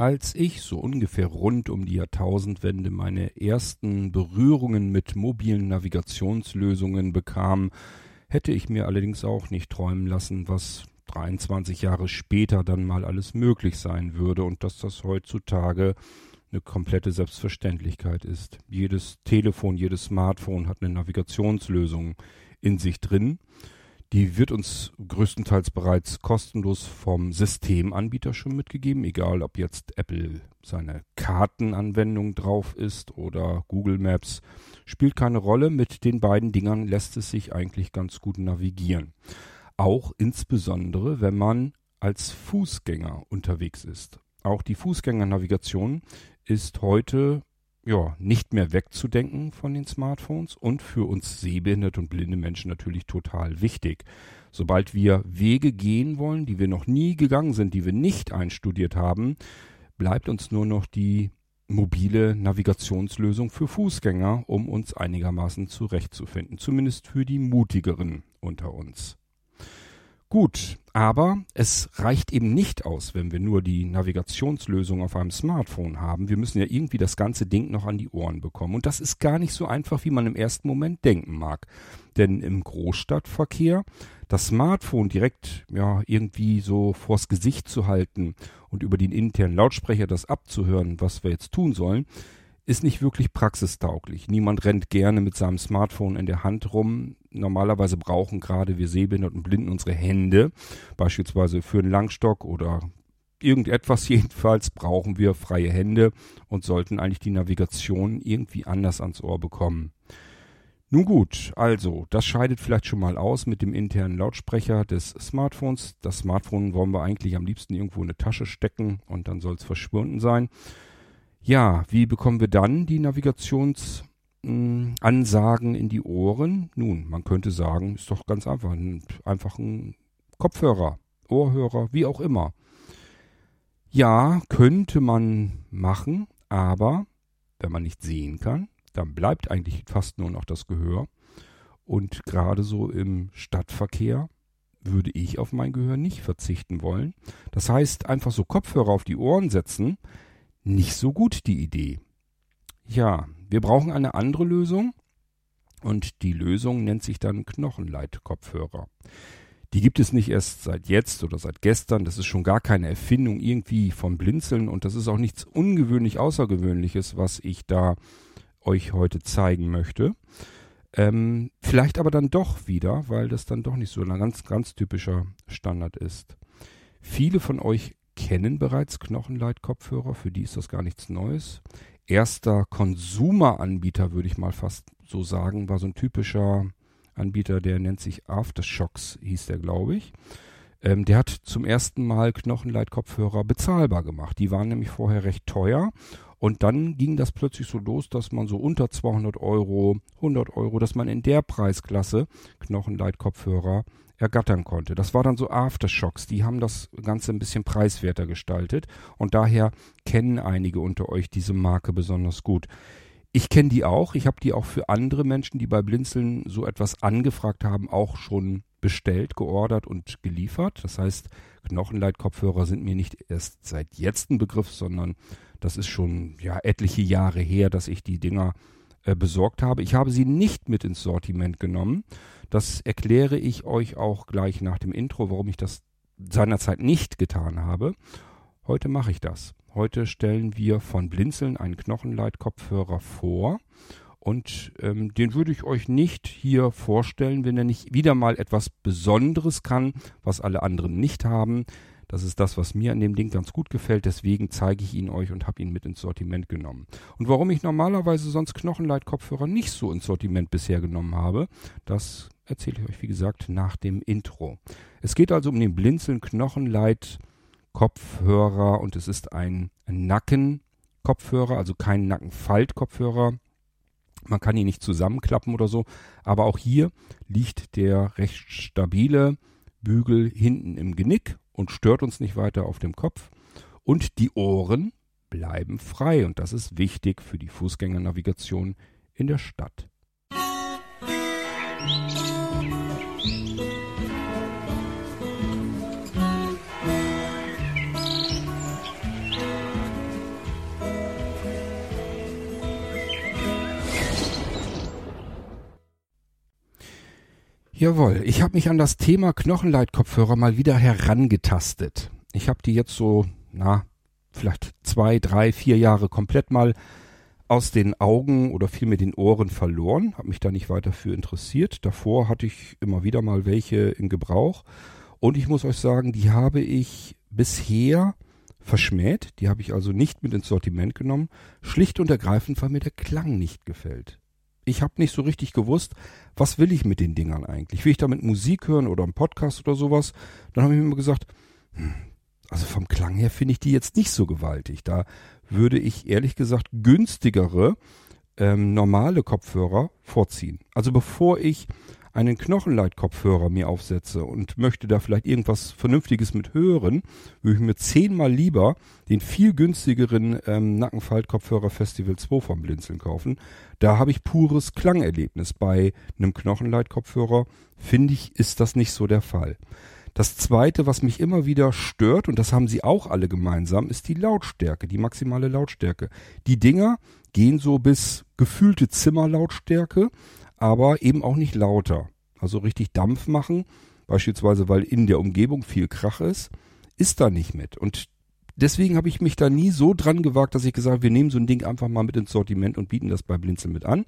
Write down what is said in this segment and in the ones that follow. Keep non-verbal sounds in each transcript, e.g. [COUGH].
Als ich so ungefähr rund um die Jahrtausendwende meine ersten Berührungen mit mobilen Navigationslösungen bekam, hätte ich mir allerdings auch nicht träumen lassen, was 23 Jahre später dann mal alles möglich sein würde und dass das heutzutage eine komplette Selbstverständlichkeit ist. Jedes Telefon, jedes Smartphone hat eine Navigationslösung in sich drin. Die wird uns größtenteils bereits kostenlos vom Systemanbieter schon mitgegeben, egal ob jetzt Apple seine Kartenanwendung drauf ist oder Google Maps. Spielt keine Rolle. Mit den beiden Dingern lässt es sich eigentlich ganz gut navigieren. Auch insbesondere, wenn man als Fußgänger unterwegs ist. Auch die Fußgängernavigation ist heute ja, nicht mehr wegzudenken von den Smartphones und für uns sehbehinderte und blinde Menschen natürlich total wichtig. Sobald wir Wege gehen wollen, die wir noch nie gegangen sind, die wir nicht einstudiert haben, bleibt uns nur noch die mobile Navigationslösung für Fußgänger, um uns einigermaßen zurechtzufinden, zumindest für die mutigeren unter uns. Gut, aber es reicht eben nicht aus, wenn wir nur die Navigationslösung auf einem Smartphone haben. Wir müssen ja irgendwie das ganze Ding noch an die Ohren bekommen. Und das ist gar nicht so einfach, wie man im ersten Moment denken mag. Denn im Großstadtverkehr das Smartphone direkt ja irgendwie so vors Gesicht zu halten und über den internen Lautsprecher das abzuhören, was wir jetzt tun sollen, ist nicht wirklich praxistauglich. Niemand rennt gerne mit seinem Smartphone in der Hand rum. Normalerweise brauchen gerade wir Sehbehinderten und Blinden unsere Hände, beispielsweise für einen Langstock oder irgendetwas [LAUGHS] jedenfalls brauchen wir freie Hände und sollten eigentlich die Navigation irgendwie anders ans Ohr bekommen. Nun gut, also, das scheidet vielleicht schon mal aus mit dem internen Lautsprecher des Smartphones. Das Smartphone wollen wir eigentlich am liebsten irgendwo in eine Tasche stecken und dann soll es verschwunden sein. Ja, wie bekommen wir dann die Navigationsansagen in die Ohren? Nun, man könnte sagen, ist doch ganz einfach. Einfach ein Kopfhörer, Ohrhörer, wie auch immer. Ja, könnte man machen, aber wenn man nicht sehen kann, dann bleibt eigentlich fast nur noch das Gehör. Und gerade so im Stadtverkehr würde ich auf mein Gehör nicht verzichten wollen. Das heißt, einfach so Kopfhörer auf die Ohren setzen, nicht so gut die Idee. Ja, wir brauchen eine andere Lösung und die Lösung nennt sich dann Knochenleitkopfhörer. Die gibt es nicht erst seit jetzt oder seit gestern. Das ist schon gar keine Erfindung irgendwie vom Blinzeln und das ist auch nichts ungewöhnlich Außergewöhnliches, was ich da euch heute zeigen möchte. Ähm, vielleicht aber dann doch wieder, weil das dann doch nicht so ein ganz, ganz typischer Standard ist. Viele von euch kennen bereits Knochenleitkopfhörer, für die ist das gar nichts Neues. Erster Konsumeranbieter, würde ich mal fast so sagen, war so ein typischer Anbieter, der nennt sich Aftershocks, hieß der, glaube ich. Ähm, der hat zum ersten Mal Knochenleitkopfhörer bezahlbar gemacht. Die waren nämlich vorher recht teuer und dann ging das plötzlich so los, dass man so unter 200 Euro, 100 Euro, dass man in der Preisklasse Knochenleitkopfhörer ergattern konnte. Das war dann so Aftershocks, die haben das Ganze ein bisschen preiswerter gestaltet und daher kennen einige unter euch diese Marke besonders gut. Ich kenne die auch, ich habe die auch für andere Menschen, die bei Blinzeln so etwas angefragt haben, auch schon bestellt, geordert und geliefert. Das heißt, Knochenleitkopfhörer sind mir nicht erst seit jetzt ein Begriff, sondern das ist schon ja etliche Jahre her, dass ich die Dinger äh, besorgt habe. Ich habe sie nicht mit ins Sortiment genommen. Das erkläre ich euch auch gleich nach dem Intro, warum ich das seinerzeit nicht getan habe. Heute mache ich das. Heute stellen wir von Blinzeln einen Knochenleitkopfhörer vor. Und ähm, den würde ich euch nicht hier vorstellen, wenn er nicht wieder mal etwas Besonderes kann, was alle anderen nicht haben. Das ist das, was mir an dem Ding ganz gut gefällt. Deswegen zeige ich ihn euch und habe ihn mit ins Sortiment genommen. Und warum ich normalerweise sonst Knochenleitkopfhörer nicht so ins Sortiment bisher genommen habe, das erzähle ich euch, wie gesagt, nach dem Intro. Es geht also um den Blinzeln Knochenleit Kopfhörer und es ist ein Nackenkopfhörer, also kein Nackenfaltkopfhörer. Man kann ihn nicht zusammenklappen oder so, aber auch hier liegt der recht stabile Bügel hinten im Genick und stört uns nicht weiter auf dem Kopf. Und die Ohren bleiben frei und das ist wichtig für die Fußgängernavigation in der Stadt. Musik Jawohl, ich habe mich an das Thema Knochenleitkopfhörer mal wieder herangetastet. Ich habe die jetzt so, na, vielleicht zwei, drei, vier Jahre komplett mal aus den Augen oder vielmehr den Ohren verloren, habe mich da nicht weiter für interessiert. Davor hatte ich immer wieder mal welche in Gebrauch und ich muss euch sagen, die habe ich bisher verschmäht, die habe ich also nicht mit ins Sortiment genommen, schlicht und ergreifend, weil mir der Klang nicht gefällt ich habe nicht so richtig gewusst, was will ich mit den Dingern eigentlich? Will ich damit Musik hören oder einen Podcast oder sowas? Dann habe ich mir immer gesagt, hm, also vom Klang her finde ich die jetzt nicht so gewaltig. Da würde ich ehrlich gesagt günstigere ähm, normale Kopfhörer vorziehen. Also bevor ich einen Knochenleitkopfhörer mir aufsetze und möchte da vielleicht irgendwas Vernünftiges mit hören, würde ich mir zehnmal lieber den viel günstigeren ähm, Nackenfaltkopfhörer Festival 2 vom Blinzeln kaufen. Da habe ich pures Klangerlebnis. Bei einem Knochenleitkopfhörer finde ich, ist das nicht so der Fall. Das zweite, was mich immer wieder stört, und das haben sie auch alle gemeinsam, ist die Lautstärke, die maximale Lautstärke. Die Dinger gehen so bis gefühlte Zimmerlautstärke aber eben auch nicht lauter. Also richtig Dampf machen, beispielsweise weil in der Umgebung viel Krach ist, ist da nicht mit. Und deswegen habe ich mich da nie so dran gewagt, dass ich gesagt habe, wir nehmen so ein Ding einfach mal mit ins Sortiment und bieten das bei Blinzel mit an.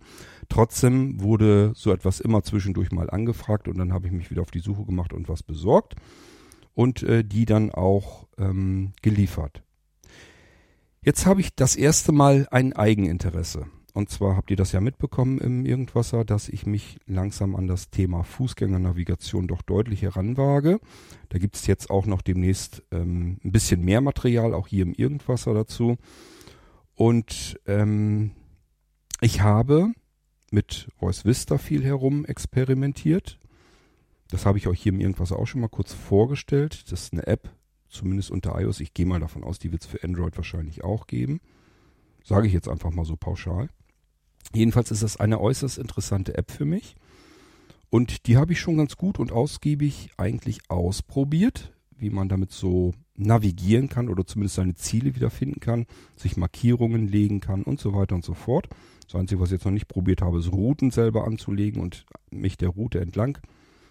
Trotzdem wurde so etwas immer zwischendurch mal angefragt und dann habe ich mich wieder auf die Suche gemacht und was besorgt und äh, die dann auch ähm, geliefert. Jetzt habe ich das erste Mal ein Eigeninteresse. Und zwar habt ihr das ja mitbekommen im Irgendwasser, dass ich mich langsam an das Thema Fußgängernavigation doch deutlich heranwage. Da gibt es jetzt auch noch demnächst ähm, ein bisschen mehr Material, auch hier im Irgendwasser dazu. Und ähm, ich habe mit Voice Vista viel herum experimentiert. Das habe ich euch hier im Irgendwasser auch schon mal kurz vorgestellt. Das ist eine App, zumindest unter iOS. Ich gehe mal davon aus, die wird es für Android wahrscheinlich auch geben. Sage ich jetzt einfach mal so pauschal. Jedenfalls ist das eine äußerst interessante App für mich. Und die habe ich schon ganz gut und ausgiebig eigentlich ausprobiert, wie man damit so navigieren kann oder zumindest seine Ziele wiederfinden kann, sich Markierungen legen kann und so weiter und so fort. Das Einzige, was ich jetzt noch nicht probiert habe, ist Routen selber anzulegen und mich der Route entlang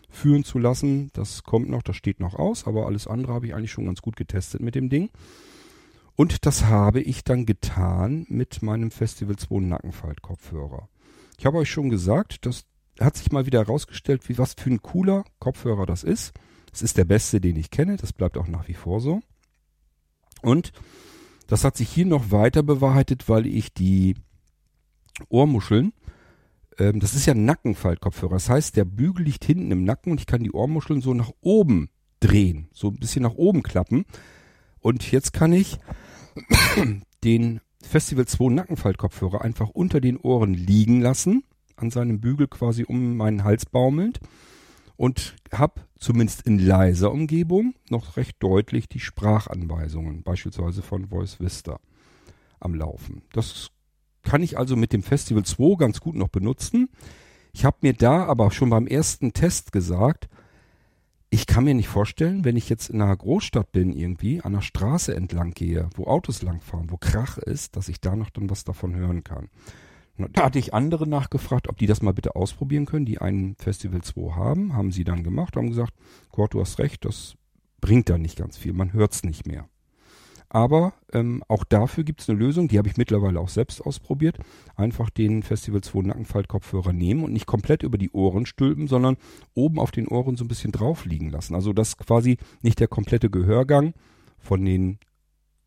führen zu lassen. Das kommt noch, das steht noch aus, aber alles andere habe ich eigentlich schon ganz gut getestet mit dem Ding. Und das habe ich dann getan mit meinem Festival 2 Nackenfalt-Kopfhörer. Ich habe euch schon gesagt, das hat sich mal wieder herausgestellt, wie was für ein cooler Kopfhörer das ist. Es ist der beste, den ich kenne. Das bleibt auch nach wie vor so. Und das hat sich hier noch weiter bewahrheitet, weil ich die Ohrmuscheln, ähm, das ist ja ein Nackenfaltkopfhörer. Das heißt, der Bügel liegt hinten im Nacken und ich kann die Ohrmuscheln so nach oben drehen, so ein bisschen nach oben klappen. Und jetzt kann ich den Festival 2 Nackenfaltkopfhörer einfach unter den Ohren liegen lassen, an seinem Bügel quasi um meinen Hals baumelnd und habe zumindest in leiser Umgebung noch recht deutlich die Sprachanweisungen, beispielsweise von Voice Vista, am Laufen. Das kann ich also mit dem Festival 2 ganz gut noch benutzen. Ich habe mir da aber schon beim ersten Test gesagt, ich kann mir nicht vorstellen, wenn ich jetzt in einer Großstadt bin irgendwie, an der Straße entlang gehe, wo Autos langfahren, wo Krach ist, dass ich da noch dann was davon hören kann. Da hatte ich andere nachgefragt, ob die das mal bitte ausprobieren können, die einen Festival 2 haben, haben sie dann gemacht, haben gesagt, Gott, du hast recht, das bringt da nicht ganz viel, man hört's nicht mehr. Aber ähm, auch dafür gibt es eine Lösung, die habe ich mittlerweile auch selbst ausprobiert. Einfach den Festival 2 Nackenfaltkopfhörer nehmen und nicht komplett über die Ohren stülpen, sondern oben auf den Ohren so ein bisschen drauf liegen lassen. Also dass quasi nicht der komplette Gehörgang von den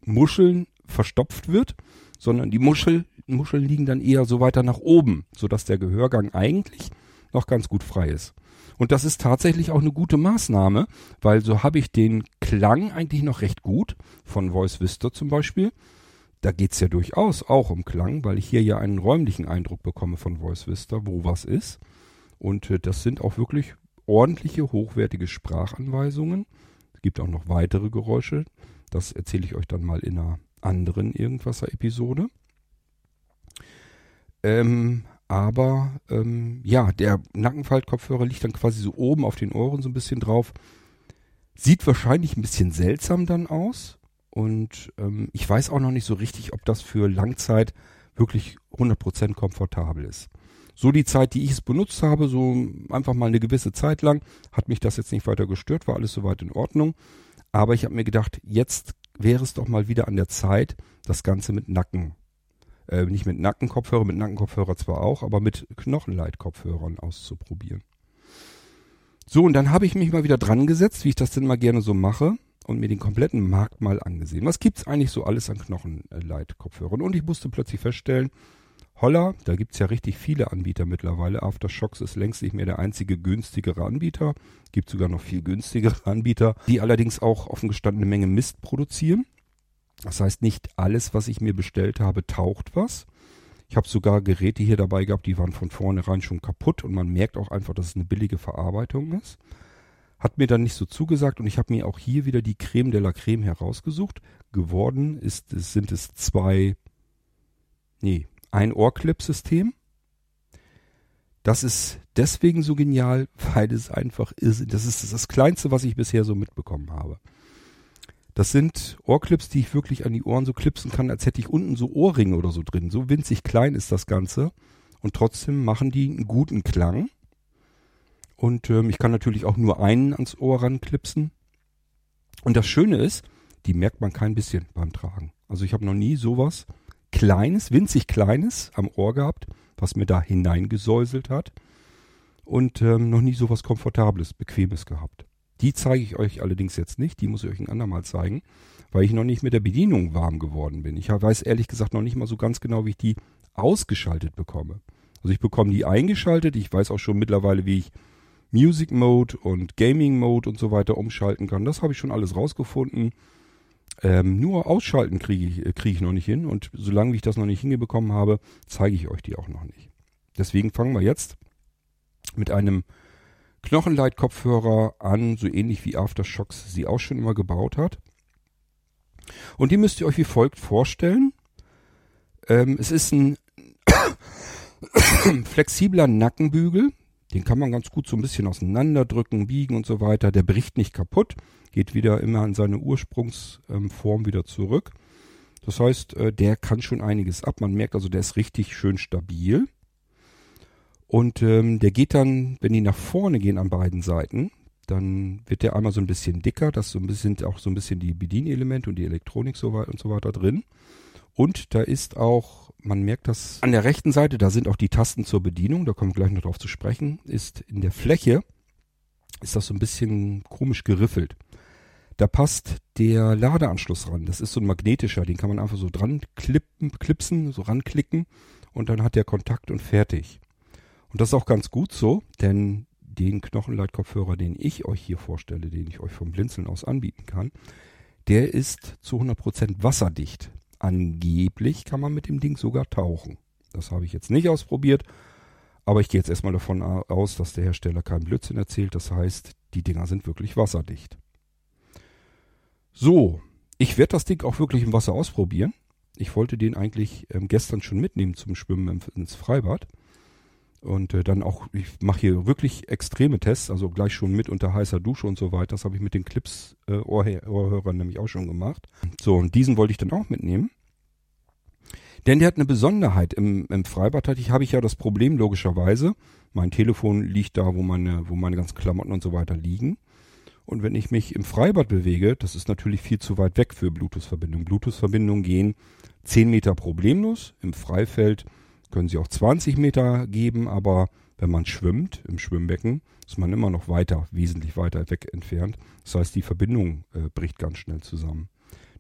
Muscheln verstopft wird, sondern die Muschel, Muscheln liegen dann eher so weiter nach oben, sodass der Gehörgang eigentlich noch ganz gut frei ist. Und das ist tatsächlich auch eine gute Maßnahme, weil so habe ich den Klang eigentlich noch recht gut, von Voice Vista zum Beispiel. Da geht's ja durchaus auch um Klang, weil ich hier ja einen räumlichen Eindruck bekomme von Voice Vista, wo was ist. Und äh, das sind auch wirklich ordentliche, hochwertige Sprachanweisungen. Es gibt auch noch weitere Geräusche. Das erzähle ich euch dann mal in einer anderen Irgendwasser-Episode. Ähm, aber ähm, ja, der Nackenfaltkopfhörer liegt dann quasi so oben auf den Ohren so ein bisschen drauf. Sieht wahrscheinlich ein bisschen seltsam dann aus. Und ähm, ich weiß auch noch nicht so richtig, ob das für Langzeit wirklich 100% komfortabel ist. So die Zeit, die ich es benutzt habe, so einfach mal eine gewisse Zeit lang, hat mich das jetzt nicht weiter gestört, war alles soweit in Ordnung. Aber ich habe mir gedacht, jetzt wäre es doch mal wieder an der Zeit, das Ganze mit Nacken, äh, nicht mit Nackenkopfhörer, mit Nackenkopfhörer zwar auch, aber mit Knochenleitkopfhörern auszuprobieren. So, und dann habe ich mich mal wieder dran gesetzt, wie ich das denn mal gerne so mache, und mir den kompletten Markt mal angesehen. Was gibt's eigentlich so alles an Knochenleitkopfhörern? Und ich musste plötzlich feststellen, holla, da gibt's ja richtig viele Anbieter mittlerweile. Aftershocks ist längst nicht mehr der einzige günstigere Anbieter. Gibt sogar noch viel günstigere Anbieter, die allerdings auch offen gestanden eine Menge Mist produzieren. Das heißt, nicht alles, was ich mir bestellt habe, taucht was. Ich habe sogar Geräte hier dabei gehabt, die waren von vornherein schon kaputt und man merkt auch einfach, dass es eine billige Verarbeitung ist. Hat mir dann nicht so zugesagt und ich habe mir auch hier wieder die Creme de la Creme herausgesucht. Geworden ist, sind es zwei, nee, ein Ohrclip-System. Das ist deswegen so genial, [LAUGHS] weil es einfach ist. Das ist das Kleinste, was ich bisher so mitbekommen habe. Das sind Ohrclips, die ich wirklich an die Ohren so klipsen kann, als hätte ich unten so Ohrringe oder so drin. So winzig klein ist das Ganze. Und trotzdem machen die einen guten Klang. Und ähm, ich kann natürlich auch nur einen ans Ohr ranklipsen. Und das Schöne ist, die merkt man kein bisschen beim Tragen. Also ich habe noch nie sowas Kleines, winzig Kleines am Ohr gehabt, was mir da hineingesäuselt hat. Und ähm, noch nie sowas Komfortables, Bequemes gehabt. Die zeige ich euch allerdings jetzt nicht, die muss ich euch ein andermal zeigen, weil ich noch nicht mit der Bedienung warm geworden bin. Ich weiß ehrlich gesagt noch nicht mal so ganz genau, wie ich die ausgeschaltet bekomme. Also ich bekomme die eingeschaltet, ich weiß auch schon mittlerweile, wie ich Music Mode und Gaming Mode und so weiter umschalten kann. Das habe ich schon alles rausgefunden. Ähm, nur ausschalten kriege ich, äh, krieg ich noch nicht hin und solange ich das noch nicht hingebekommen habe, zeige ich euch die auch noch nicht. Deswegen fangen wir jetzt mit einem Knochenleitkopfhörer an, so ähnlich wie Aftershocks sie auch schon immer gebaut hat. Und die müsst ihr euch wie folgt vorstellen. Ähm, es ist ein [COUGHS] flexibler Nackenbügel. Den kann man ganz gut so ein bisschen auseinanderdrücken, biegen und so weiter. Der bricht nicht kaputt, geht wieder immer in seine Ursprungsform ähm, wieder zurück. Das heißt, äh, der kann schon einiges ab. Man merkt also, der ist richtig schön stabil. Und ähm, der geht dann, wenn die nach vorne gehen an beiden Seiten, dann wird der einmal so ein bisschen dicker, das so ein bisschen auch so ein bisschen die Bedienelemente und die Elektronik so weit und so weiter drin. Und da ist auch, man merkt das an der rechten Seite, da sind auch die Tasten zur Bedienung, da kommen wir gleich noch drauf zu sprechen, ist in der Fläche, ist das so ein bisschen komisch geriffelt. Da passt der Ladeanschluss ran. Das ist so ein magnetischer, den kann man einfach so dran klippen, klipsen, so ranklicken und dann hat der Kontakt und fertig. Und das ist auch ganz gut so, denn den Knochenleitkopfhörer, den ich euch hier vorstelle, den ich euch vom Blinzeln aus anbieten kann, der ist zu 100% wasserdicht. Angeblich kann man mit dem Ding sogar tauchen. Das habe ich jetzt nicht ausprobiert, aber ich gehe jetzt erstmal davon aus, dass der Hersteller keinen Blödsinn erzählt. Das heißt, die Dinger sind wirklich wasserdicht. So, ich werde das Ding auch wirklich im Wasser ausprobieren. Ich wollte den eigentlich ähm, gestern schon mitnehmen zum Schwimmen ins Freibad. Und äh, dann auch, ich mache hier wirklich extreme Tests, also gleich schon mit unter heißer Dusche und so weiter. Das habe ich mit den Clips äh, Ohrhörern nämlich auch schon gemacht. So, und diesen wollte ich dann auch mitnehmen. Denn der hat eine Besonderheit. Im, im Freibad hatte ich, habe ich ja das Problem logischerweise. Mein Telefon liegt da, wo meine, wo meine ganzen Klamotten und so weiter liegen. Und wenn ich mich im Freibad bewege, das ist natürlich viel zu weit weg für Bluetooth-Verbindungen. Bluetooth-Verbindungen gehen 10 Meter problemlos. Im Freifeld können sie auch 20 Meter geben, aber wenn man schwimmt im Schwimmbecken, ist man immer noch weiter, wesentlich weiter weg entfernt. Das heißt, die Verbindung äh, bricht ganz schnell zusammen.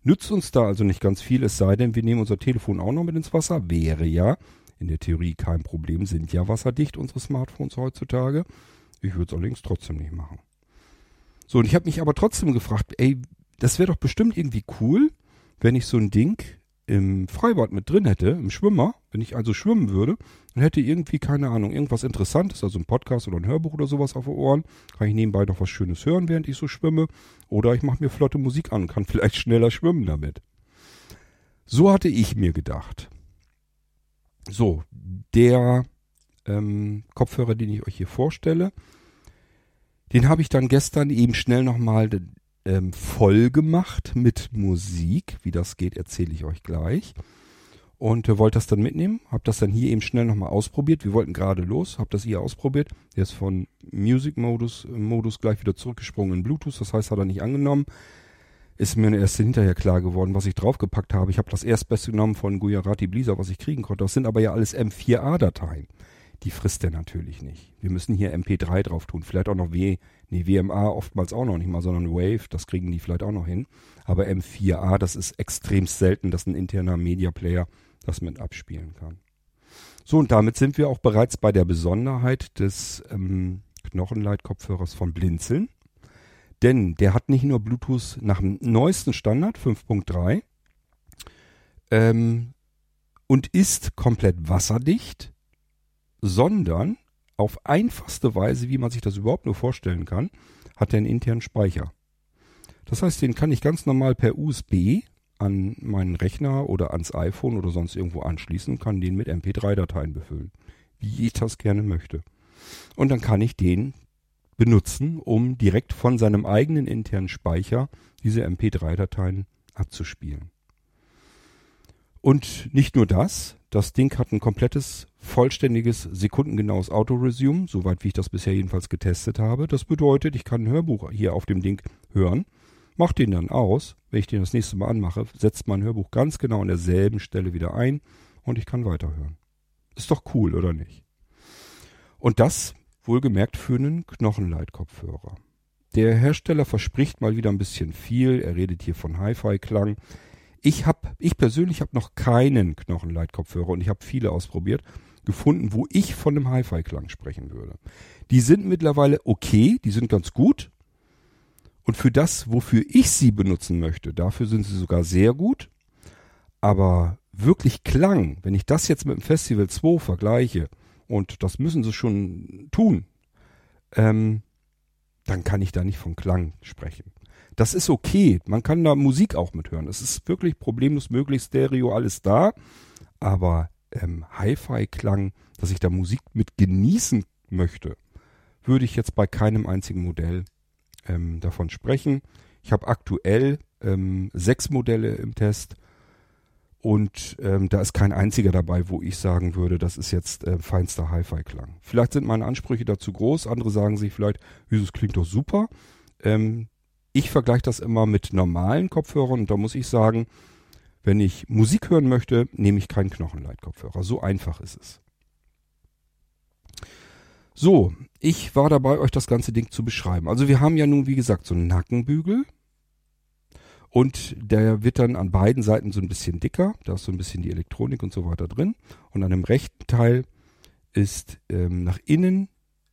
Nützt uns da also nicht ganz viel, es sei denn, wir nehmen unser Telefon auch noch mit ins Wasser. Wäre ja in der Theorie kein Problem, sind ja wasserdicht unsere Smartphones heutzutage. Ich würde es allerdings trotzdem nicht machen. So, und ich habe mich aber trotzdem gefragt, ey, das wäre doch bestimmt irgendwie cool, wenn ich so ein Ding im Freibad mit drin hätte, im Schwimmer, wenn ich also schwimmen würde und hätte irgendwie, keine Ahnung, irgendwas Interessantes, also ein Podcast oder ein Hörbuch oder sowas auf den Ohren, kann ich nebenbei noch was Schönes hören, während ich so schwimme. Oder ich mache mir flotte Musik an und kann [LAUGHS] vielleicht schneller schwimmen damit. So hatte ich mir gedacht. So, der ähm, Kopfhörer, den ich euch hier vorstelle, den habe ich dann gestern eben schnell nochmal ähm, voll gemacht mit Musik. Wie das geht, erzähle ich euch gleich. und äh, wollte das dann mitnehmen. Hab das dann hier eben schnell nochmal ausprobiert. Wir wollten gerade los, hab das hier ausprobiert. Der ist von Music Modus, äh, Modus gleich wieder zurückgesprungen in Bluetooth. Das heißt, hat er nicht angenommen. Ist mir erst hinterher klar geworden, was ich draufgepackt habe. Ich habe das Erstbeste genommen von Gujarati Blizzard, was ich kriegen konnte. Das sind aber ja alles M4A-Dateien. Die frisst er natürlich nicht. Wir müssen hier MP3 drauf tun. Vielleicht auch noch W, nee, WMA oftmals auch noch nicht mal, sondern Wave. Das kriegen die vielleicht auch noch hin. Aber M4A, das ist extrem selten, dass ein interner Media Player das mit abspielen kann. So, und damit sind wir auch bereits bei der Besonderheit des ähm, Knochenleitkopfhörers von Blinzeln. Denn der hat nicht nur Bluetooth nach dem neuesten Standard 5.3 ähm, und ist komplett wasserdicht, sondern auf einfachste Weise, wie man sich das überhaupt nur vorstellen kann, hat er einen internen Speicher. Das heißt, den kann ich ganz normal per USB an meinen Rechner oder ans iPhone oder sonst irgendwo anschließen und kann den mit MP3-Dateien befüllen, wie ich das gerne möchte. Und dann kann ich den benutzen, um direkt von seinem eigenen internen Speicher diese MP3-Dateien abzuspielen. Und nicht nur das, das Ding hat ein komplettes, vollständiges, sekundengenaues Autoresume, soweit wie ich das bisher jedenfalls getestet habe. Das bedeutet, ich kann ein Hörbuch hier auf dem Ding hören Mach den dann aus. Wenn ich den das nächste Mal anmache, setzt mein Hörbuch ganz genau an derselben Stelle wieder ein und ich kann weiterhören. Ist doch cool, oder nicht? Und das wohlgemerkt für einen Knochenleitkopfhörer. Der Hersteller verspricht mal wieder ein bisschen viel. Er redet hier von Hi-Fi-Klang. Ich hab, ich persönlich habe noch keinen Knochenleitkopfhörer und ich habe viele ausprobiert, gefunden, wo ich von einem Hi-Fi-Klang sprechen würde. Die sind mittlerweile okay, die sind ganz gut, und für das, wofür ich sie benutzen möchte, dafür sind sie sogar sehr gut. Aber wirklich Klang, wenn ich das jetzt mit dem Festival 2 vergleiche, und das müssen sie schon tun, ähm, dann kann ich da nicht von Klang sprechen. Das ist okay. Man kann da Musik auch mithören. Es ist wirklich problemlos möglich, Stereo, alles da. Aber ähm, Hi-Fi-Klang, dass ich da Musik mit genießen möchte, würde ich jetzt bei keinem einzigen Modell ähm, davon sprechen. Ich habe aktuell ähm, sechs Modelle im Test und ähm, da ist kein einziger dabei, wo ich sagen würde, das ist jetzt äh, feinster Hi-Fi-Klang. Vielleicht sind meine Ansprüche dazu groß, andere sagen sich vielleicht, Jesus klingt doch super. Ähm, ich vergleiche das immer mit normalen Kopfhörern und da muss ich sagen, wenn ich Musik hören möchte, nehme ich keinen Knochenleitkopfhörer. So einfach ist es. So, ich war dabei, euch das ganze Ding zu beschreiben. Also wir haben ja nun, wie gesagt, so einen Nackenbügel. Und der wird dann an beiden Seiten so ein bisschen dicker. Da ist so ein bisschen die Elektronik und so weiter drin. Und an dem rechten Teil ist ähm, nach innen,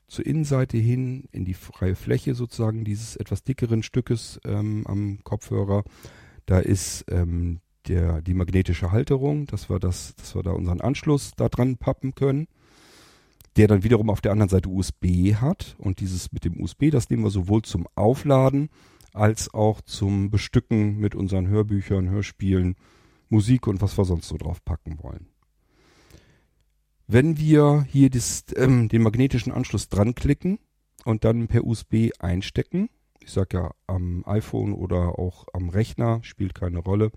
zur Innenseite hin, in die freie Fläche sozusagen dieses etwas dickeren Stückes ähm, am Kopfhörer. Da ist ähm, der, die magnetische Halterung, dass wir das, dass wir da unseren Anschluss da dran pappen können der dann wiederum auf der anderen Seite USB hat. Und dieses mit dem USB, das nehmen wir sowohl zum Aufladen als auch zum Bestücken mit unseren Hörbüchern, Hörspielen, Musik und was wir sonst so drauf packen wollen. Wenn wir hier das, ähm, den magnetischen Anschluss dran klicken und dann per USB einstecken, ich sage ja am iPhone oder auch am Rechner, spielt keine Rolle,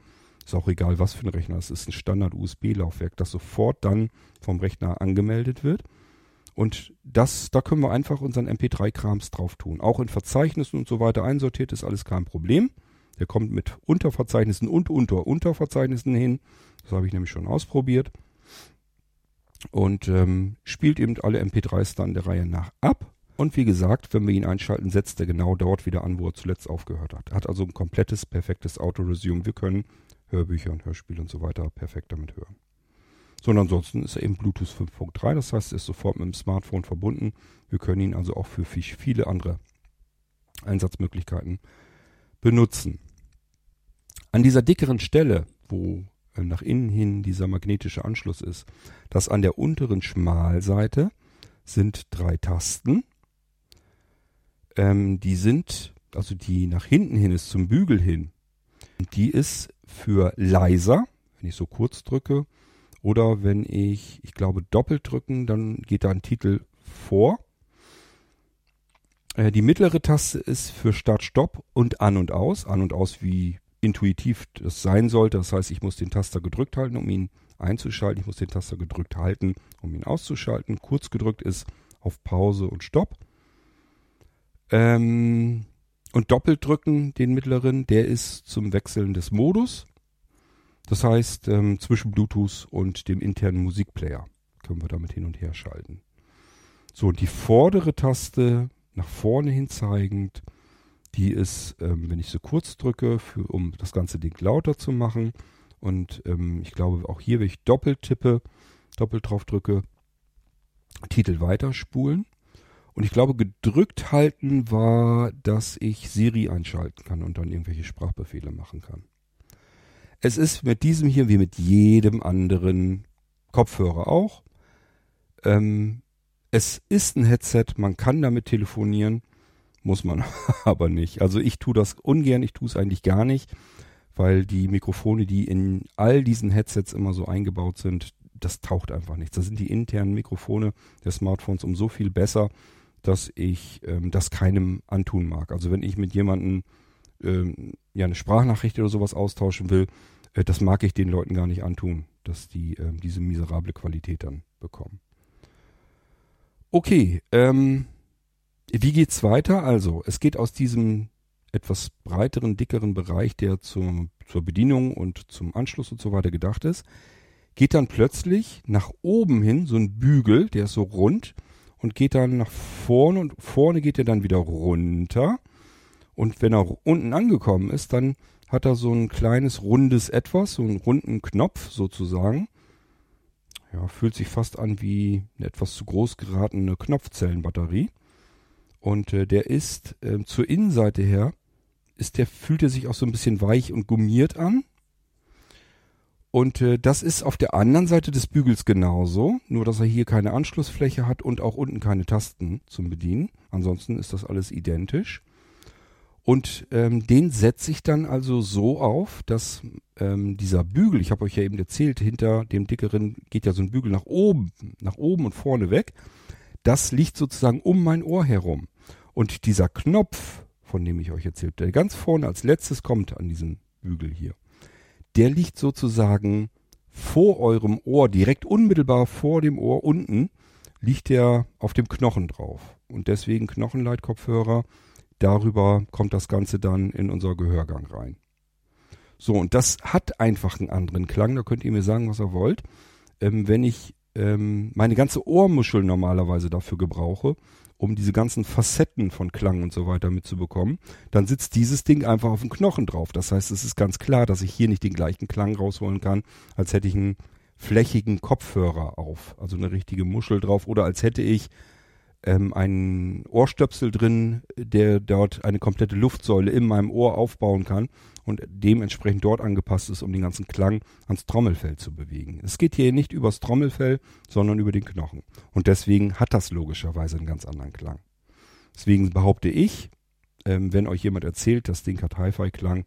ist auch egal was für ein Rechner, es ist ein Standard USB-Laufwerk, das sofort dann vom Rechner angemeldet wird. Und das, da können wir einfach unseren MP3-Krams drauf tun. Auch in Verzeichnissen und so weiter einsortiert ist alles kein Problem. Der kommt mit Unterverzeichnissen und Unter-Unterverzeichnissen hin. Das habe ich nämlich schon ausprobiert. Und ähm, spielt eben alle MP3s dann der Reihe nach ab. Und wie gesagt, wenn wir ihn einschalten, setzt er genau dort wieder an, wo er zuletzt aufgehört hat. Hat also ein komplettes, perfektes Auto-Resume. Wir können Hörbücher und Hörspiele und so weiter perfekt damit hören sondern ansonsten ist er eben Bluetooth 5.3, das heißt, er ist sofort mit dem Smartphone verbunden. Wir können ihn also auch für viele andere Einsatzmöglichkeiten benutzen. An dieser dickeren Stelle, wo äh, nach innen hin dieser magnetische Anschluss ist, das an der unteren Schmalseite sind drei Tasten. Ähm, die sind, also die nach hinten hin ist zum Bügel hin. Die ist für leiser, wenn ich so kurz drücke, oder wenn ich, ich glaube, doppelt drücken, dann geht da ein Titel vor. Äh, die mittlere Taste ist für Start, Stopp und An und Aus. An und Aus wie intuitiv das sein sollte. Das heißt, ich muss den Taster gedrückt halten, um ihn einzuschalten. Ich muss den Taster gedrückt halten, um ihn auszuschalten. Kurz gedrückt ist auf Pause und Stopp. Ähm, und doppelt drücken den mittleren, der ist zum Wechseln des Modus. Das heißt, ähm, zwischen Bluetooth und dem internen Musikplayer können wir damit hin und her schalten. So, und die vordere Taste nach vorne hin zeigend, die ist, ähm, wenn ich so kurz drücke, für, um das ganze Ding lauter zu machen. Und ähm, ich glaube auch hier, wenn ich doppelt tippe, doppelt drauf drücke, Titel weiterspulen. Und ich glaube, gedrückt halten war, dass ich Siri einschalten kann und dann irgendwelche Sprachbefehle machen kann. Es ist mit diesem hier wie mit jedem anderen Kopfhörer auch. Ähm, es ist ein Headset, man kann damit telefonieren, muss man [LAUGHS] aber nicht. Also ich tue das ungern, ich tue es eigentlich gar nicht, weil die Mikrofone, die in all diesen Headsets immer so eingebaut sind, das taucht einfach nichts. Da sind die internen Mikrofone der Smartphones um so viel besser, dass ich ähm, das keinem antun mag. Also wenn ich mit jemandem ähm, ja eine Sprachnachricht oder sowas austauschen will, äh, das mag ich den Leuten gar nicht antun, dass die ähm, diese miserable Qualität dann bekommen. Okay, ähm, wie geht's weiter? Also, es geht aus diesem etwas breiteren, dickeren Bereich, der zur, zur Bedienung und zum Anschluss und so weiter gedacht ist, geht dann plötzlich nach oben hin so ein Bügel, der ist so rund und geht dann nach vorne und vorne geht er dann wieder runter. Und wenn er unten angekommen ist, dann hat er so ein kleines rundes Etwas, so einen runden Knopf sozusagen ja, fühlt sich fast an wie eine etwas zu groß geratene Knopfzellenbatterie. Und äh, der ist äh, zur Innenseite her, ist der, fühlt er sich auch so ein bisschen weich und gummiert an. Und äh, das ist auf der anderen Seite des Bügels genauso, nur dass er hier keine Anschlussfläche hat und auch unten keine Tasten zum Bedienen. Ansonsten ist das alles identisch. Und ähm, den setze ich dann also so auf, dass ähm, dieser Bügel, ich habe euch ja eben erzählt, hinter dem dickeren geht ja so ein Bügel nach oben, nach oben und vorne weg. Das liegt sozusagen um mein Ohr herum. Und dieser Knopf, von dem ich euch erzählt, der ganz vorne als letztes kommt an diesem Bügel hier, der liegt sozusagen vor eurem Ohr, direkt unmittelbar vor dem Ohr unten, liegt der auf dem Knochen drauf. Und deswegen Knochenleitkopfhörer Darüber kommt das Ganze dann in unser Gehörgang rein. So, und das hat einfach einen anderen Klang. Da könnt ihr mir sagen, was ihr wollt. Ähm, wenn ich ähm, meine ganze Ohrmuschel normalerweise dafür gebrauche, um diese ganzen Facetten von Klang und so weiter mitzubekommen, dann sitzt dieses Ding einfach auf dem Knochen drauf. Das heißt, es ist ganz klar, dass ich hier nicht den gleichen Klang rausholen kann, als hätte ich einen flächigen Kopfhörer auf, also eine richtige Muschel drauf, oder als hätte ich ähm, einen Ohrstöpsel drin, der dort eine komplette Luftsäule in meinem Ohr aufbauen kann und dementsprechend dort angepasst ist, um den ganzen Klang ans Trommelfell zu bewegen. Es geht hier nicht übers Trommelfell, sondern über den Knochen. Und deswegen hat das logischerweise einen ganz anderen Klang. Deswegen behaupte ich, ähm, wenn euch jemand erzählt, das Ding hat Hi-Fi-Klang,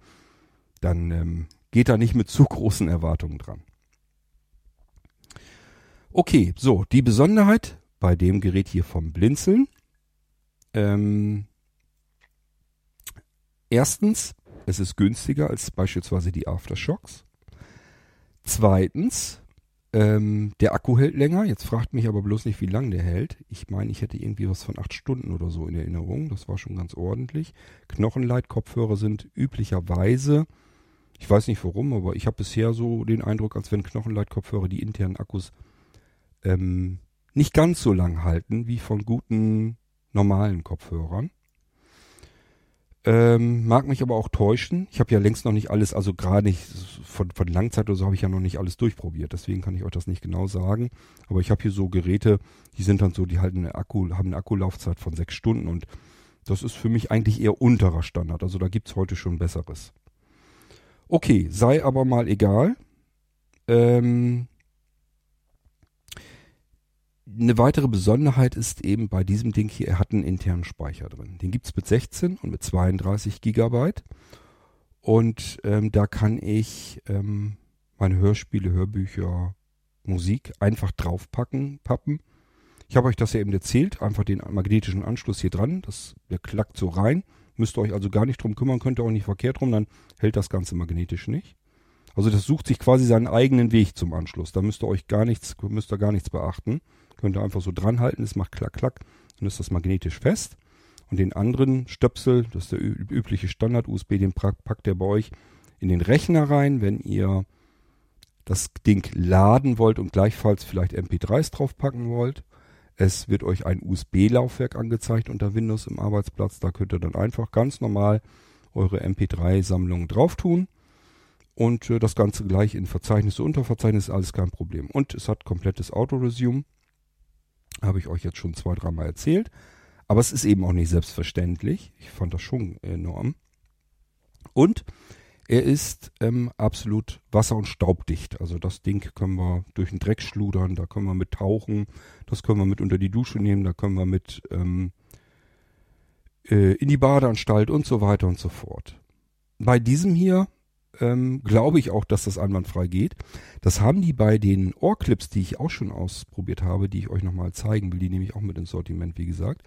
dann ähm, geht da nicht mit zu großen Erwartungen dran. Okay, so, die Besonderheit bei dem Gerät hier vom Blinzeln. Ähm, erstens, es ist günstiger als beispielsweise die Aftershocks. Zweitens, ähm, der Akku hält länger. Jetzt fragt mich aber bloß nicht, wie lang der hält. Ich meine, ich hätte irgendwie was von acht Stunden oder so in Erinnerung. Das war schon ganz ordentlich. Knochenleitkopfhörer sind üblicherweise, ich weiß nicht warum, aber ich habe bisher so den Eindruck, als wenn Knochenleitkopfhörer die internen Akkus ähm, nicht ganz so lang halten wie von guten normalen Kopfhörern. Ähm, mag mich aber auch täuschen. Ich habe ja längst noch nicht alles, also gerade nicht von, von Langzeit oder so habe ich ja noch nicht alles durchprobiert. Deswegen kann ich euch das nicht genau sagen. Aber ich habe hier so Geräte, die sind dann so, die halten eine Akku, haben eine Akkulaufzeit von sechs Stunden und das ist für mich eigentlich eher unterer Standard. Also da gibt's heute schon Besseres. Okay, sei aber mal egal. Ähm, eine weitere Besonderheit ist eben bei diesem Ding hier, er hat einen internen Speicher drin. Den gibt's mit 16 und mit 32 Gigabyte. Und ähm, da kann ich ähm, meine Hörspiele, Hörbücher, Musik einfach draufpacken, pappen. Ich habe euch das ja eben erzählt, einfach den magnetischen Anschluss hier dran, das, der klackt so rein, Müsst ihr euch also gar nicht drum kümmern, könnt ihr auch nicht verkehrt rum, dann hält das Ganze magnetisch nicht. Also das sucht sich quasi seinen eigenen Weg zum Anschluss. Da müsst ihr euch gar nichts, müsst ihr gar nichts beachten. Könnt ihr einfach so dran halten, es macht klack, klack, dann ist das magnetisch fest. Und den anderen Stöpsel, das ist der übliche Standard-USB, den packt ihr bei euch in den Rechner rein, wenn ihr das Ding laden wollt und gleichfalls vielleicht MP3s draufpacken wollt. Es wird euch ein USB-Laufwerk angezeigt unter Windows im Arbeitsplatz. Da könnt ihr dann einfach ganz normal eure MP3-Sammlung drauf tun. Und äh, das Ganze gleich in Verzeichnisse, Unterverzeichnisse, alles kein Problem. Und es hat komplettes Auto-Resume. Habe ich euch jetzt schon zwei, dreimal erzählt. Aber es ist eben auch nicht selbstverständlich. Ich fand das schon enorm. Und er ist ähm, absolut wasser- und staubdicht. Also das Ding können wir durch den Dreck schludern, da können wir mit tauchen, das können wir mit unter die Dusche nehmen, da können wir mit ähm, äh, in die Badeanstalt und so weiter und so fort. Bei diesem hier ähm, glaube ich auch, dass das einwandfrei geht. Das haben die bei den Ohrclips, die ich auch schon ausprobiert habe, die ich euch nochmal zeigen will, die nehme ich auch mit ins Sortiment, wie gesagt.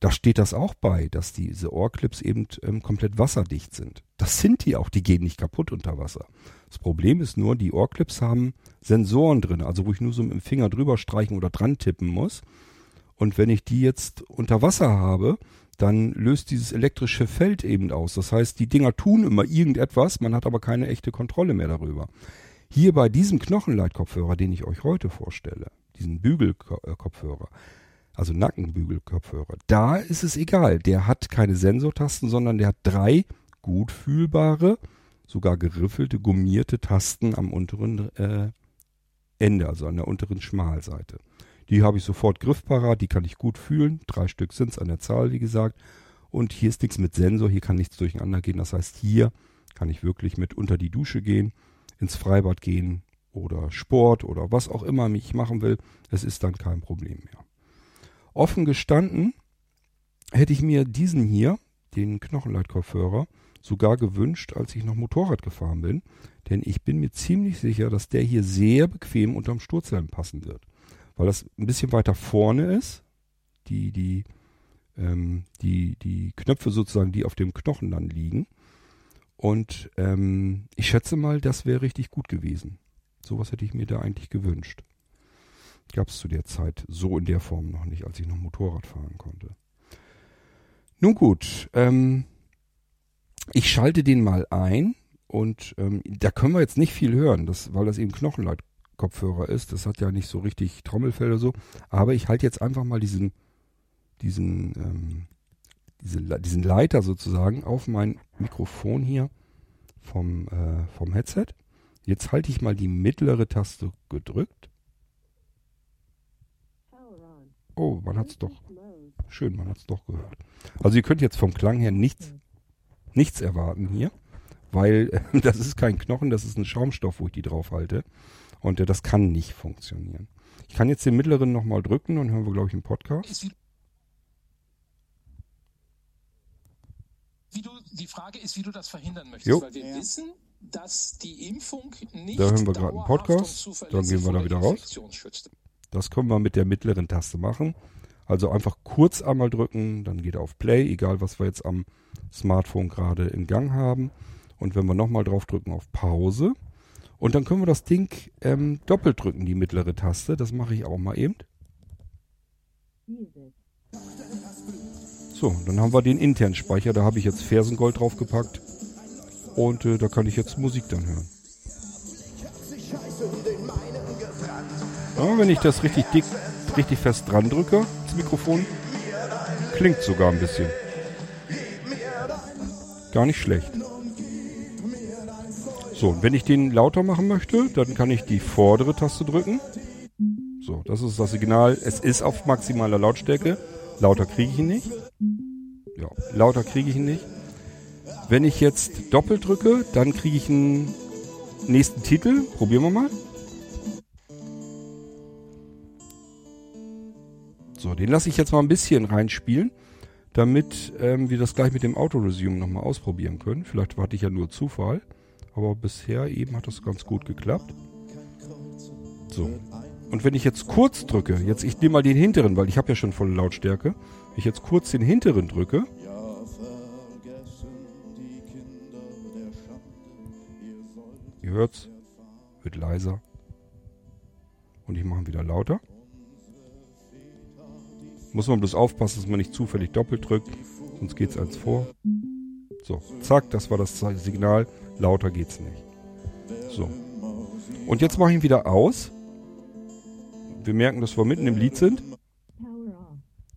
Da steht das auch bei, dass diese Ohrclips eben ähm, komplett wasserdicht sind. Das sind die auch, die gehen nicht kaputt unter Wasser. Das Problem ist nur, die Ohrclips haben Sensoren drin, also wo ich nur so mit dem Finger drüber streichen oder dran tippen muss. Und wenn ich die jetzt unter Wasser habe, dann löst dieses elektrische Feld eben aus. Das heißt, die Dinger tun immer irgendetwas, man hat aber keine echte Kontrolle mehr darüber. Hier bei diesem Knochenleitkopfhörer, den ich euch heute vorstelle, diesen Bügelkopfhörer, also Nackenbügelkopfhörer, da ist es egal. Der hat keine Sensortasten, sondern der hat drei gut fühlbare, sogar geriffelte, gummierte Tasten am unteren äh, Ende, also an der unteren Schmalseite. Die habe ich sofort griffparat, die kann ich gut fühlen. Drei Stück sind es an der Zahl, wie gesagt. Und hier ist nichts mit Sensor, hier kann nichts durcheinander gehen. Das heißt, hier kann ich wirklich mit unter die Dusche gehen, ins Freibad gehen oder Sport oder was auch immer ich machen will. Es ist dann kein Problem mehr. Offen gestanden hätte ich mir diesen hier, den Knochenleitkopfhörer, sogar gewünscht, als ich noch Motorrad gefahren bin. Denn ich bin mir ziemlich sicher, dass der hier sehr bequem unterm Sturzhelm passen wird weil das ein bisschen weiter vorne ist. Die, die, ähm, die, die Knöpfe sozusagen, die auf dem Knochen dann liegen. Und ähm, ich schätze mal, das wäre richtig gut gewesen. Sowas hätte ich mir da eigentlich gewünscht. Gab es zu der Zeit so in der Form noch nicht, als ich noch Motorrad fahren konnte. Nun gut, ähm, ich schalte den mal ein und ähm, da können wir jetzt nicht viel hören, das, weil das eben Knochenleit Kopfhörer ist. Das hat ja nicht so richtig Trommelfell oder so. Aber ich halte jetzt einfach mal diesen, diesen, ähm, diese, diesen Leiter sozusagen auf mein Mikrofon hier vom, äh, vom Headset. Jetzt halte ich mal die mittlere Taste gedrückt. Oh, man hat es doch. Schön, man hat es doch gehört. Also ihr könnt jetzt vom Klang her nichts, nichts erwarten hier, weil äh, [LAUGHS] das ist kein Knochen, das ist ein Schaumstoff, wo ich die drauf halte. Und äh, das kann nicht funktionieren. Ich kann jetzt den mittleren nochmal drücken und hören wir, glaube ich, einen Podcast. Wie du, die Frage ist, wie du das verhindern möchtest, jo. weil wir ja. wissen, dass die Impfung nicht Da hören wir gerade einen Podcast, dann gehen wir da wieder raus. Das können wir mit der mittleren Taste machen. Also einfach kurz einmal drücken, dann geht er auf Play, egal was wir jetzt am Smartphone gerade in Gang haben. Und wenn wir nochmal drauf drücken auf Pause, und dann können wir das Ding ähm, doppelt drücken, die mittlere Taste. Das mache ich auch mal eben. So, dann haben wir den internen Speicher. Da habe ich jetzt Fersengold draufgepackt. Und äh, da kann ich jetzt Musik dann hören. Ja, wenn ich das richtig dick, richtig fest dran drücke, das Mikrofon, klingt sogar ein bisschen. Gar nicht schlecht. So, wenn ich den lauter machen möchte, dann kann ich die vordere Taste drücken. So, das ist das Signal. Es ist auf maximaler Lautstärke. Lauter kriege ich ihn nicht. Ja, lauter kriege ich ihn nicht. Wenn ich jetzt doppelt drücke, dann kriege ich einen nächsten Titel. Probieren wir mal. So, den lasse ich jetzt mal ein bisschen reinspielen, damit ähm, wir das gleich mit dem Auto-Resume nochmal ausprobieren können. Vielleicht warte ich ja nur Zufall aber bisher eben hat das ganz gut geklappt. So. Und wenn ich jetzt kurz drücke, jetzt ich nehme mal den hinteren, weil ich habe ja schon volle Lautstärke. Wenn ich jetzt kurz den hinteren drücke, ihr hört's, wird leiser. Und ich mache ihn wieder lauter. Muss man bloß aufpassen, dass man nicht zufällig doppelt drückt, sonst geht es als vor. So, zack, das war das Signal. Lauter geht's nicht. So. Und jetzt mache ich ihn wieder aus. Wir merken, dass wir mitten im Lied sind.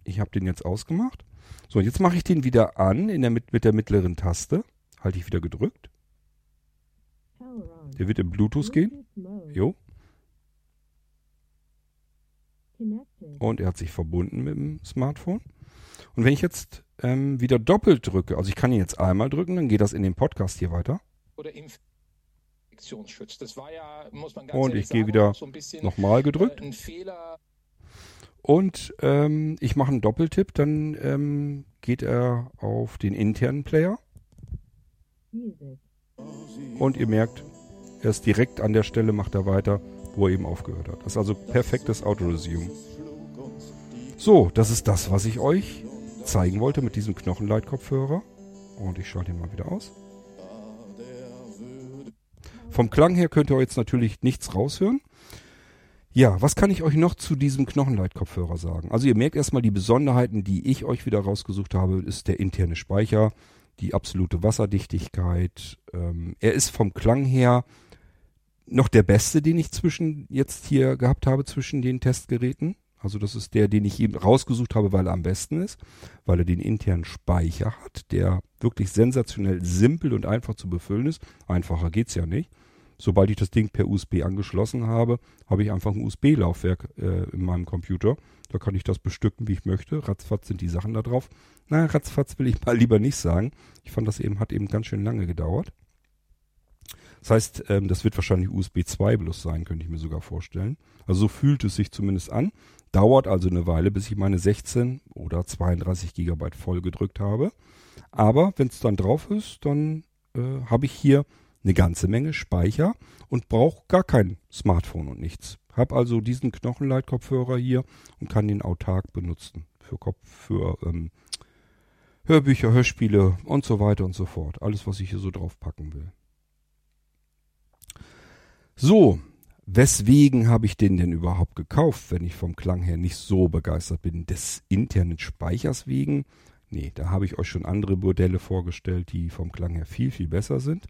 Ich habe den jetzt ausgemacht. So, jetzt mache ich den wieder an in der, mit der mittleren Taste. Halte ich wieder gedrückt. Der wird im Bluetooth gehen. Jo. Und er hat sich verbunden mit dem Smartphone. Und wenn ich jetzt ähm, wieder doppelt drücke, also ich kann ihn jetzt einmal drücken, dann geht das in den Podcast hier weiter. Oder Infektionsschutz. Das war ja, muss man ganz Und ich gehe wieder so nochmal gedrückt. Äh, Und ähm, ich mache einen Doppeltipp, dann ähm, geht er auf den internen Player. Und ihr merkt, er ist direkt an der Stelle, macht er weiter, wo er eben aufgehört hat. Das ist also perfektes Auto-Resume. So, das ist das, was ich euch zeigen wollte mit diesem Knochenleitkopfhörer. Und ich schalte ihn mal wieder aus. Vom Klang her könnt ihr jetzt natürlich nichts raushören. Ja, was kann ich euch noch zu diesem Knochenleitkopfhörer sagen? Also ihr merkt erstmal die Besonderheiten, die ich euch wieder rausgesucht habe, ist der interne Speicher, die absolute Wasserdichtigkeit. Ähm, er ist vom Klang her noch der beste, den ich zwischen jetzt hier gehabt habe zwischen den Testgeräten. Also das ist der, den ich eben rausgesucht habe, weil er am besten ist, weil er den internen Speicher hat, der wirklich sensationell simpel und einfach zu befüllen ist. Einfacher geht's ja nicht. Sobald ich das Ding per USB angeschlossen habe, habe ich einfach ein USB-Laufwerk äh, in meinem Computer. Da kann ich das bestücken, wie ich möchte. Ratzfatz sind die Sachen da drauf. Na, ratzfatz will ich mal [LAUGHS] lieber nicht sagen. Ich fand, das eben hat eben ganz schön lange gedauert. Das heißt, ähm, das wird wahrscheinlich USB 2 bloß sein, könnte ich mir sogar vorstellen. Also so fühlt es sich zumindest an. Dauert also eine Weile, bis ich meine 16 oder 32 Gigabyte voll gedrückt habe. Aber wenn es dann drauf ist, dann äh, habe ich hier eine ganze Menge Speicher und brauche gar kein Smartphone und nichts. Hab also diesen Knochenleitkopfhörer hier und kann den autark benutzen für Kopf, für ähm, Hörbücher, Hörspiele und so weiter und so fort. Alles, was ich hier so drauf packen will. So, weswegen habe ich den denn überhaupt gekauft, wenn ich vom Klang her nicht so begeistert bin? Des internen Speichers wegen? Nee, da habe ich euch schon andere Modelle vorgestellt, die vom Klang her viel, viel besser sind.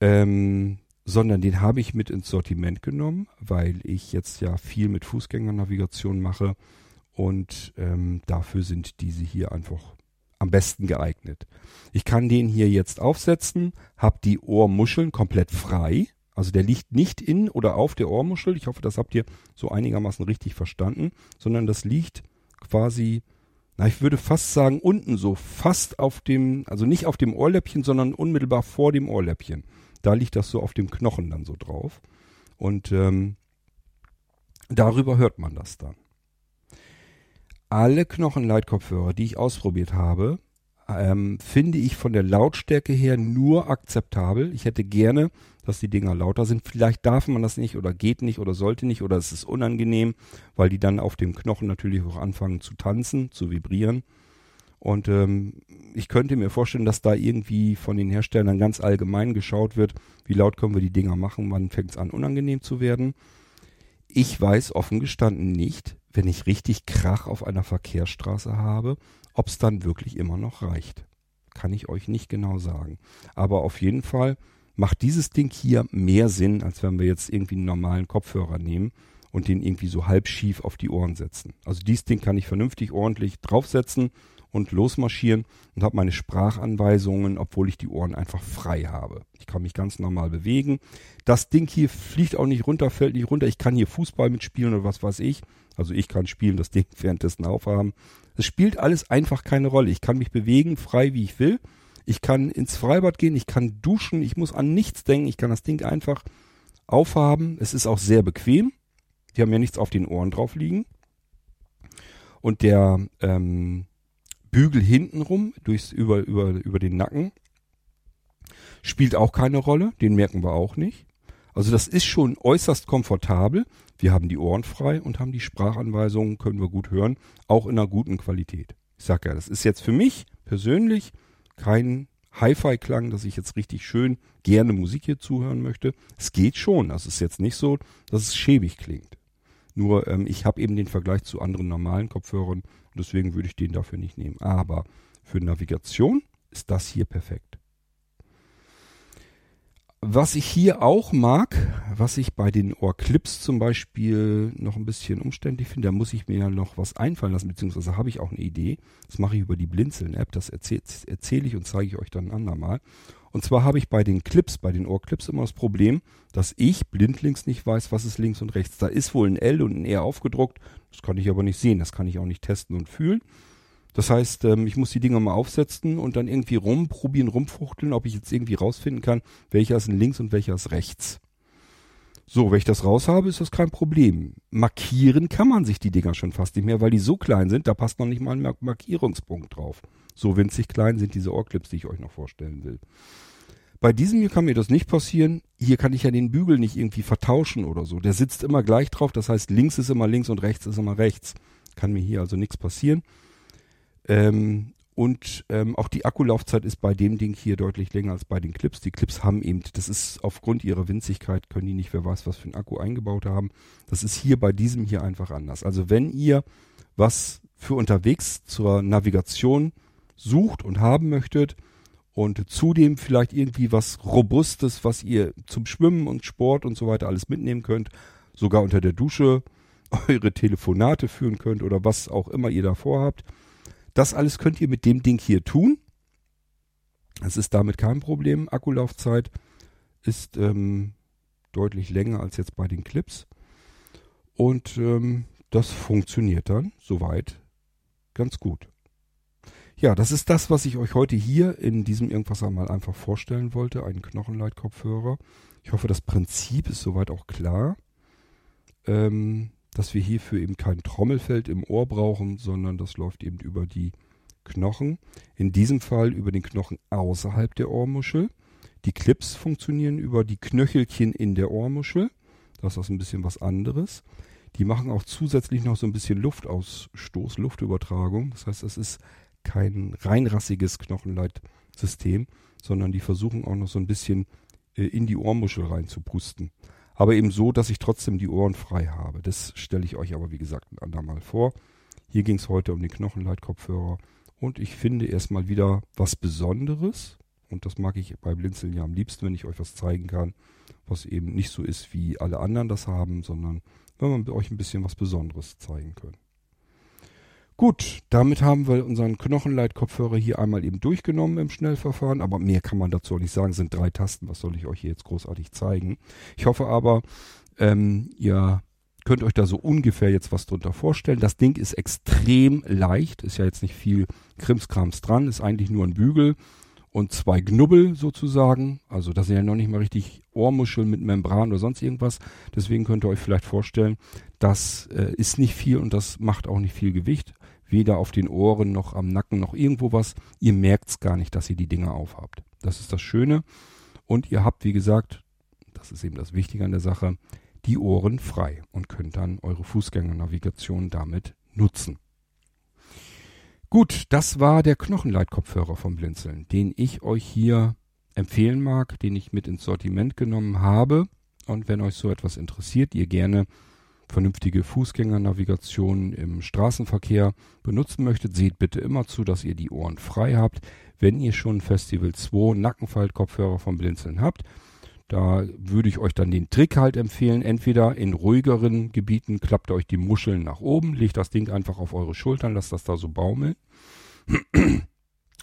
Ähm, sondern den habe ich mit ins Sortiment genommen, weil ich jetzt ja viel mit Fußgängernavigation mache und ähm, dafür sind diese hier einfach am besten geeignet. Ich kann den hier jetzt aufsetzen, habe die Ohrmuscheln komplett frei, also der liegt nicht in oder auf der Ohrmuschel. Ich hoffe, das habt ihr so einigermaßen richtig verstanden, sondern das liegt quasi, na, ich würde fast sagen, unten so, fast auf dem, also nicht auf dem Ohrläppchen, sondern unmittelbar vor dem Ohrläppchen. Da liegt das so auf dem Knochen dann so drauf. Und ähm, darüber hört man das dann. Alle Knochenleitkopfhörer, die ich ausprobiert habe, ähm, finde ich von der Lautstärke her nur akzeptabel. Ich hätte gerne, dass die Dinger lauter sind. Vielleicht darf man das nicht oder geht nicht oder sollte nicht oder es ist unangenehm, weil die dann auf dem Knochen natürlich auch anfangen zu tanzen, zu vibrieren. Und ähm, ich könnte mir vorstellen, dass da irgendwie von den Herstellern ganz allgemein geschaut wird, wie laut können wir die Dinger machen, wann fängt es an unangenehm zu werden. Ich weiß offen gestanden nicht, wenn ich richtig Krach auf einer Verkehrsstraße habe, ob es dann wirklich immer noch reicht. Kann ich euch nicht genau sagen. Aber auf jeden Fall macht dieses Ding hier mehr Sinn, als wenn wir jetzt irgendwie einen normalen Kopfhörer nehmen und den irgendwie so halb schief auf die Ohren setzen. Also dieses Ding kann ich vernünftig ordentlich draufsetzen und losmarschieren und habe meine Sprachanweisungen, obwohl ich die Ohren einfach frei habe. Ich kann mich ganz normal bewegen. Das Ding hier fliegt auch nicht runter, fällt nicht runter. Ich kann hier Fußball mitspielen oder was weiß ich. Also ich kann spielen, das Ding [LAUGHS] währenddessen aufhaben. Es spielt alles einfach keine Rolle. Ich kann mich bewegen, frei wie ich will. Ich kann ins Freibad gehen, ich kann duschen, ich muss an nichts denken. Ich kann das Ding einfach aufhaben. Es ist auch sehr bequem. Die haben ja nichts auf den Ohren drauf liegen. Und der ähm, Bügel hintenrum, durchs, über, über, über den Nacken. Spielt auch keine Rolle, den merken wir auch nicht. Also das ist schon äußerst komfortabel. Wir haben die Ohren frei und haben die Sprachanweisungen, können wir gut hören, auch in einer guten Qualität. Ich sag ja, das ist jetzt für mich persönlich kein Hi-Fi-Klang, dass ich jetzt richtig schön gerne Musik hier zuhören möchte. Es geht schon. Das ist jetzt nicht so, dass es schäbig klingt. Nur ähm, ich habe eben den Vergleich zu anderen normalen Kopfhörern und deswegen würde ich den dafür nicht nehmen. Aber für Navigation ist das hier perfekt. Was ich hier auch mag, was ich bei den Ohrclips zum Beispiel noch ein bisschen umständlich finde, da muss ich mir ja noch was einfallen lassen, beziehungsweise habe ich auch eine Idee. Das mache ich über die Blinzeln-App, das erzähle erzähl ich und zeige ich euch dann ein andermal. Und zwar habe ich bei den Clips, bei den Ohrclips immer das Problem, dass ich blindlings nicht weiß, was ist links und rechts. Da ist wohl ein L und ein R aufgedruckt, das kann ich aber nicht sehen, das kann ich auch nicht testen und fühlen. Das heißt, ähm, ich muss die Dinger mal aufsetzen und dann irgendwie rumprobieren, rumfuchteln, ob ich jetzt irgendwie rausfinden kann, welcher ist links und welcher ist rechts. So, wenn ich das raus habe, ist das kein Problem. Markieren kann man sich die Dinger schon fast nicht mehr, weil die so klein sind, da passt noch nicht mal ein Markierungspunkt drauf. So winzig klein sind diese Ohrclips, die ich euch noch vorstellen will. Bei diesem hier kann mir das nicht passieren. Hier kann ich ja den Bügel nicht irgendwie vertauschen oder so. Der sitzt immer gleich drauf, das heißt links ist immer links und rechts ist immer rechts. Kann mir hier also nichts passieren. Ähm, und ähm, auch die Akkulaufzeit ist bei dem Ding hier deutlich länger als bei den Clips. Die Clips haben eben, das ist aufgrund ihrer Winzigkeit, können die nicht, wer weiß, was für einen Akku eingebaut haben. Das ist hier bei diesem hier einfach anders. Also wenn ihr was für unterwegs zur Navigation sucht und haben möchtet und zudem vielleicht irgendwie was Robustes, was ihr zum Schwimmen und Sport und so weiter alles mitnehmen könnt, sogar unter der Dusche [LAUGHS] eure Telefonate führen könnt oder was auch immer ihr da vorhabt, das alles könnt ihr mit dem Ding hier tun. Es ist damit kein Problem. Akkulaufzeit ist ähm, deutlich länger als jetzt bei den Clips. Und ähm, das funktioniert dann soweit ganz gut. Ja, das ist das, was ich euch heute hier in diesem Irgendwas einmal einfach vorstellen wollte. Einen Knochenleitkopfhörer. Ich hoffe, das Prinzip ist soweit auch klar. Ähm, dass wir hierfür eben kein Trommelfeld im Ohr brauchen, sondern das läuft eben über die Knochen. In diesem Fall über den Knochen außerhalb der Ohrmuschel. Die Clips funktionieren über die Knöchelchen in der Ohrmuschel. Das ist ein bisschen was anderes. Die machen auch zusätzlich noch so ein bisschen Luftausstoß, Luftübertragung. Das heißt, es ist kein reinrassiges Knochenleitsystem, sondern die versuchen auch noch so ein bisschen äh, in die Ohrmuschel reinzupusten aber eben so, dass ich trotzdem die Ohren frei habe. Das stelle ich euch aber, wie gesagt, ein andermal vor. Hier ging es heute um den Knochenleitkopfhörer und ich finde erstmal wieder was Besonderes und das mag ich bei Blinzeln ja am liebsten, wenn ich euch was zeigen kann, was eben nicht so ist, wie alle anderen das haben, sondern wenn wir euch ein bisschen was Besonderes zeigen können. Gut, damit haben wir unseren Knochenleitkopfhörer hier einmal eben durchgenommen im Schnellverfahren, aber mehr kann man dazu auch nicht sagen, es sind drei Tasten, was soll ich euch hier jetzt großartig zeigen. Ich hoffe aber, ähm, ihr könnt euch da so ungefähr jetzt was drunter vorstellen. Das Ding ist extrem leicht, ist ja jetzt nicht viel Krimskrams dran, ist eigentlich nur ein Bügel und zwei Knubbel sozusagen. Also das sind ja noch nicht mal richtig Ohrmuscheln mit Membran oder sonst irgendwas. Deswegen könnt ihr euch vielleicht vorstellen, das äh, ist nicht viel und das macht auch nicht viel Gewicht weder auf den Ohren noch am Nacken noch irgendwo was. Ihr merkt's gar nicht, dass ihr die Dinger aufhabt. Das ist das Schöne. Und ihr habt, wie gesagt, das ist eben das Wichtige an der Sache, die Ohren frei und könnt dann eure Fußgängernavigation damit nutzen. Gut, das war der Knochenleitkopfhörer vom Blinzeln, den ich euch hier empfehlen mag, den ich mit ins Sortiment genommen habe. Und wenn euch so etwas interessiert, ihr gerne vernünftige Fußgängernavigation im Straßenverkehr benutzen möchtet, seht bitte immer zu, dass ihr die Ohren frei habt. Wenn ihr schon Festival 2 Nackenfaltkopfhörer vom Blinzeln habt, da würde ich euch dann den Trick halt empfehlen. Entweder in ruhigeren Gebieten klappt ihr euch die Muscheln nach oben, legt das Ding einfach auf eure Schultern, lasst das da so baumeln. [CLEARS THROAT]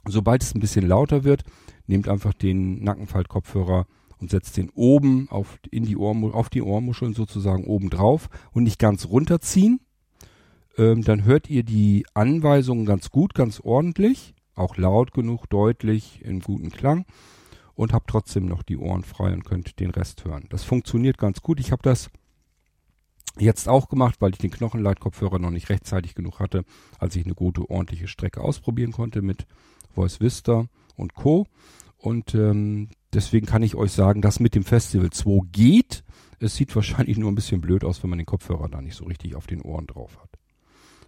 Sobald es ein bisschen lauter wird, nehmt einfach den Nackenfaltkopfhörer und setzt den oben auf, in die Ohrmu auf die Ohrmuscheln sozusagen oben drauf und nicht ganz runterziehen. Ähm, dann hört ihr die Anweisungen ganz gut, ganz ordentlich, auch laut genug, deutlich, in guten Klang und habt trotzdem noch die Ohren frei und könnt den Rest hören. Das funktioniert ganz gut. Ich habe das jetzt auch gemacht, weil ich den Knochenleitkopfhörer noch nicht rechtzeitig genug hatte, als ich eine gute, ordentliche Strecke ausprobieren konnte mit Voice Vista und Co. Und ähm, deswegen kann ich euch sagen, dass mit dem Festival 2 geht. Es sieht wahrscheinlich nur ein bisschen blöd aus, wenn man den Kopfhörer da nicht so richtig auf den Ohren drauf hat.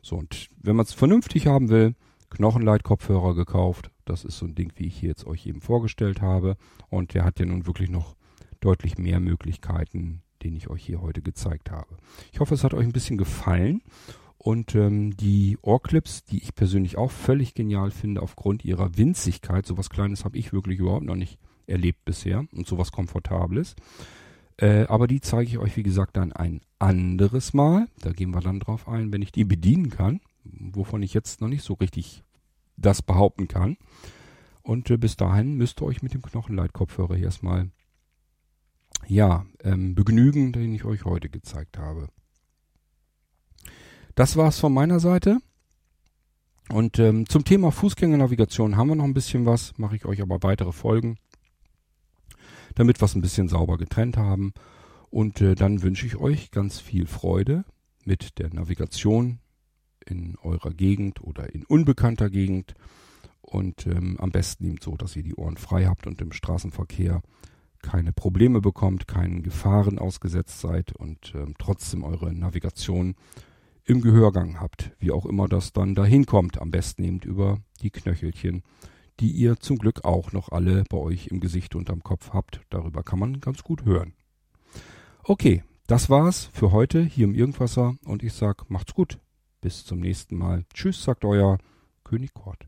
So, und wenn man es vernünftig haben will, Knochenleit-Kopfhörer gekauft, Das ist so ein Ding, wie ich hier jetzt euch eben vorgestellt habe. Und der hat ja nun wirklich noch deutlich mehr Möglichkeiten, den ich euch hier heute gezeigt habe. Ich hoffe, es hat euch ein bisschen gefallen. Und ähm, die Ohrclips, die ich persönlich auch völlig genial finde, aufgrund ihrer Winzigkeit, sowas Kleines habe ich wirklich überhaupt noch nicht erlebt bisher und sowas Komfortables. Äh, aber die zeige ich euch, wie gesagt, dann ein anderes Mal. Da gehen wir dann drauf ein, wenn ich die bedienen kann, wovon ich jetzt noch nicht so richtig das behaupten kann. Und äh, bis dahin müsst ihr euch mit dem Knochenleitkopfhörer erstmal ja, ähm, begnügen, den ich euch heute gezeigt habe. Das war's von meiner Seite. Und ähm, zum Thema Fußgängernavigation haben wir noch ein bisschen was, mache ich euch aber weitere Folgen, damit wir es ein bisschen sauber getrennt haben. Und äh, dann wünsche ich euch ganz viel Freude mit der Navigation in eurer Gegend oder in unbekannter Gegend. Und ähm, am besten eben so, dass ihr die Ohren frei habt und im Straßenverkehr keine Probleme bekommt, keinen Gefahren ausgesetzt seid und ähm, trotzdem eure Navigation im Gehörgang habt, wie auch immer das dann dahin kommt. Am besten eben über die Knöchelchen, die ihr zum Glück auch noch alle bei euch im Gesicht und am Kopf habt. Darüber kann man ganz gut hören. Okay, das war's für heute hier im Irgendwasser und ich sag, macht's gut. Bis zum nächsten Mal. Tschüss, sagt euer König Kort.